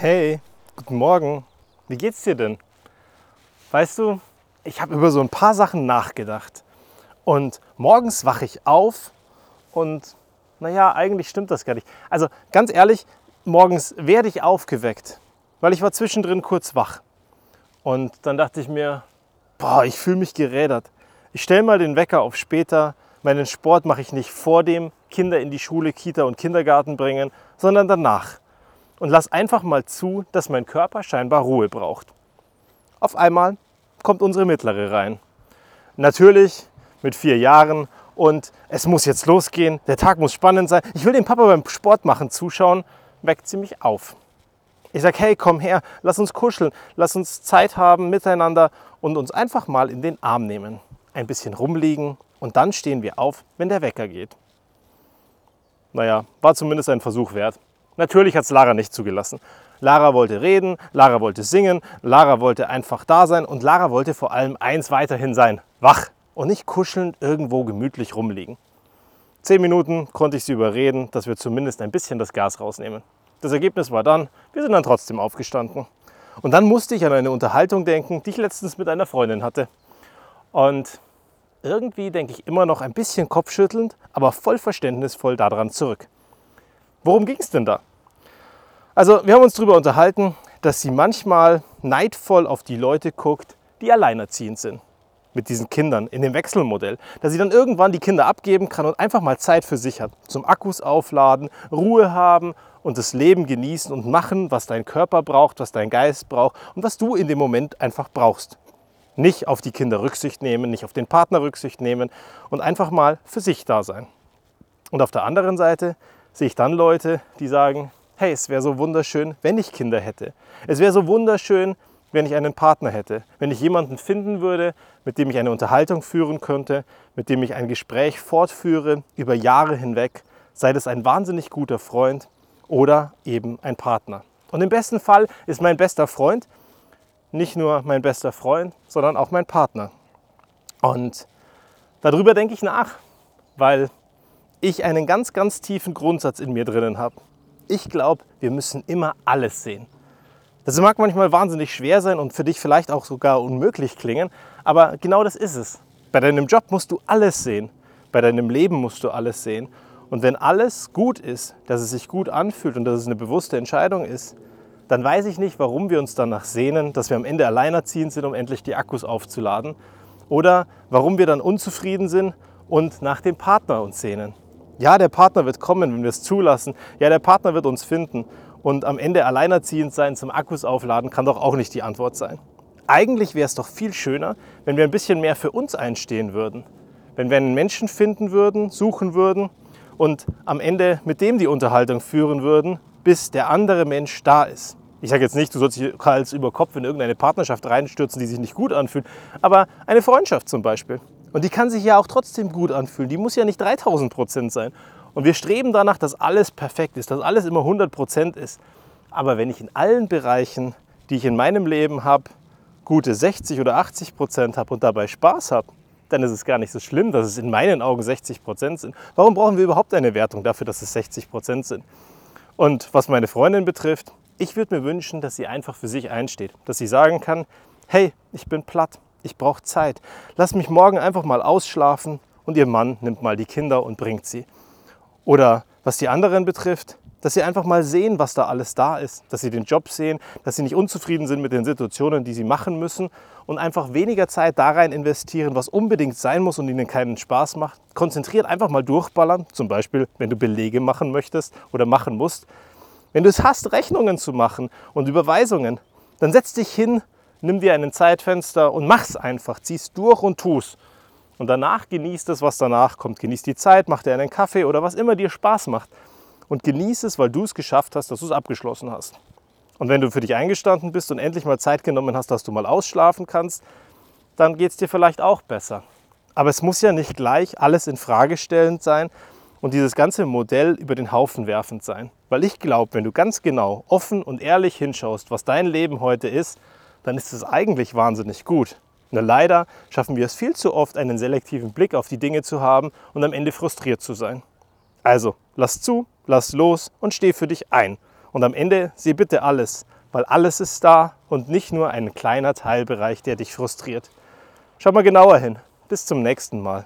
Hey, guten Morgen. Wie geht's dir denn? Weißt du, ich habe über so ein paar Sachen nachgedacht. Und morgens wache ich auf und naja, eigentlich stimmt das gar nicht. Also ganz ehrlich, morgens werde ich aufgeweckt, weil ich war zwischendrin kurz wach. Und dann dachte ich mir, boah, ich fühle mich gerädert. Ich stelle mal den Wecker auf später. Meinen Sport mache ich nicht vor dem Kinder in die Schule, Kita und Kindergarten bringen, sondern danach und lass einfach mal zu, dass mein Körper scheinbar Ruhe braucht. Auf einmal kommt unsere mittlere rein. Natürlich mit vier Jahren und es muss jetzt losgehen, der Tag muss spannend sein. Ich will den Papa beim Sport machen zuschauen, weckt sie mich auf. Ich sage, hey, komm her, lass uns kuscheln, lass uns Zeit haben miteinander und uns einfach mal in den Arm nehmen. Ein bisschen rumliegen und dann stehen wir auf, wenn der Wecker geht. Naja, war zumindest ein Versuch wert. Natürlich hat es Lara nicht zugelassen. Lara wollte reden, Lara wollte singen, Lara wollte einfach da sein und Lara wollte vor allem eins weiterhin sein, wach und nicht kuschelnd irgendwo gemütlich rumliegen. Zehn Minuten konnte ich sie überreden, dass wir zumindest ein bisschen das Gas rausnehmen. Das Ergebnis war dann, wir sind dann trotzdem aufgestanden. Und dann musste ich an eine Unterhaltung denken, die ich letztens mit einer Freundin hatte. Und irgendwie denke ich immer noch ein bisschen kopfschüttelnd, aber voll verständnisvoll daran zurück. Worum ging es denn da? Also wir haben uns darüber unterhalten, dass sie manchmal neidvoll auf die Leute guckt, die alleinerziehend sind mit diesen Kindern in dem Wechselmodell, dass sie dann irgendwann die Kinder abgeben kann und einfach mal Zeit für sich hat, zum Akkus aufladen, Ruhe haben und das Leben genießen und machen, was dein Körper braucht, was dein Geist braucht und was du in dem Moment einfach brauchst. Nicht auf die Kinder Rücksicht nehmen, nicht auf den Partner Rücksicht nehmen und einfach mal für sich da sein. Und auf der anderen Seite sehe ich dann Leute, die sagen, hey, es wäre so wunderschön, wenn ich Kinder hätte. Es wäre so wunderschön, wenn ich einen Partner hätte, wenn ich jemanden finden würde, mit dem ich eine Unterhaltung führen könnte, mit dem ich ein Gespräch fortführe über Jahre hinweg, sei das ein wahnsinnig guter Freund oder eben ein Partner. Und im besten Fall ist mein bester Freund nicht nur mein bester Freund, sondern auch mein Partner. Und darüber denke ich nach, weil ich einen ganz, ganz tiefen Grundsatz in mir drinnen habe ich glaube, wir müssen immer alles sehen. Das mag manchmal wahnsinnig schwer sein und für dich vielleicht auch sogar unmöglich klingen, aber genau das ist es. Bei deinem Job musst du alles sehen. Bei deinem Leben musst du alles sehen. Und wenn alles gut ist, dass es sich gut anfühlt und dass es eine bewusste Entscheidung ist, dann weiß ich nicht, warum wir uns danach sehnen, dass wir am Ende alleinerziehend sind, um endlich die Akkus aufzuladen. Oder warum wir dann unzufrieden sind und nach dem Partner uns sehnen. Ja, der Partner wird kommen, wenn wir es zulassen. Ja, der Partner wird uns finden. Und am Ende alleinerziehend sein zum Akkus aufladen kann doch auch nicht die Antwort sein. Eigentlich wäre es doch viel schöner, wenn wir ein bisschen mehr für uns einstehen würden. Wenn wir einen Menschen finden würden, suchen würden und am Ende mit dem die Unterhaltung führen würden, bis der andere Mensch da ist. Ich sage jetzt nicht, du sollst dich Hals über Kopf in irgendeine Partnerschaft reinstürzen, die sich nicht gut anfühlt, aber eine Freundschaft zum Beispiel. Und die kann sich ja auch trotzdem gut anfühlen. Die muss ja nicht 3000 Prozent sein. Und wir streben danach, dass alles perfekt ist, dass alles immer 100 Prozent ist. Aber wenn ich in allen Bereichen, die ich in meinem Leben habe, gute 60 oder 80 Prozent habe und dabei Spaß habe, dann ist es gar nicht so schlimm, dass es in meinen Augen 60 Prozent sind. Warum brauchen wir überhaupt eine Wertung dafür, dass es 60 Prozent sind? Und was meine Freundin betrifft, ich würde mir wünschen, dass sie einfach für sich einsteht. Dass sie sagen kann, hey, ich bin platt, ich brauche Zeit. Lass mich morgen einfach mal ausschlafen und ihr Mann nimmt mal die Kinder und bringt sie. Oder was die anderen betrifft, dass sie einfach mal sehen, was da alles da ist, dass sie den Job sehen, dass sie nicht unzufrieden sind mit den Situationen, die sie machen müssen und einfach weniger Zeit da rein investieren, was unbedingt sein muss und ihnen keinen Spaß macht. Konzentriert einfach mal durchballern, zum Beispiel, wenn du Belege machen möchtest oder machen musst. Wenn du es hast, Rechnungen zu machen und Überweisungen, dann setz dich hin nimm dir ein Zeitfenster und mach's einfach, zieh's durch und tu's. Und danach genießt es, was danach kommt. Genieß die Zeit, mach dir einen Kaffee oder was immer dir Spaß macht. Und genieß es, weil du es geschafft hast, dass du es abgeschlossen hast. Und wenn du für dich eingestanden bist und endlich mal Zeit genommen hast, dass du mal ausschlafen kannst, dann geht es dir vielleicht auch besser. Aber es muss ja nicht gleich alles in Frage stellend sein und dieses ganze Modell über den Haufen werfend sein. Weil ich glaube, wenn du ganz genau, offen und ehrlich hinschaust, was dein Leben heute ist, dann ist es eigentlich wahnsinnig gut. Nur leider schaffen wir es viel zu oft, einen selektiven Blick auf die Dinge zu haben und am Ende frustriert zu sein. Also, lass zu, lass los und steh für dich ein. Und am Ende sieh bitte alles, weil alles ist da und nicht nur ein kleiner Teilbereich, der dich frustriert. Schau mal genauer hin. Bis zum nächsten Mal.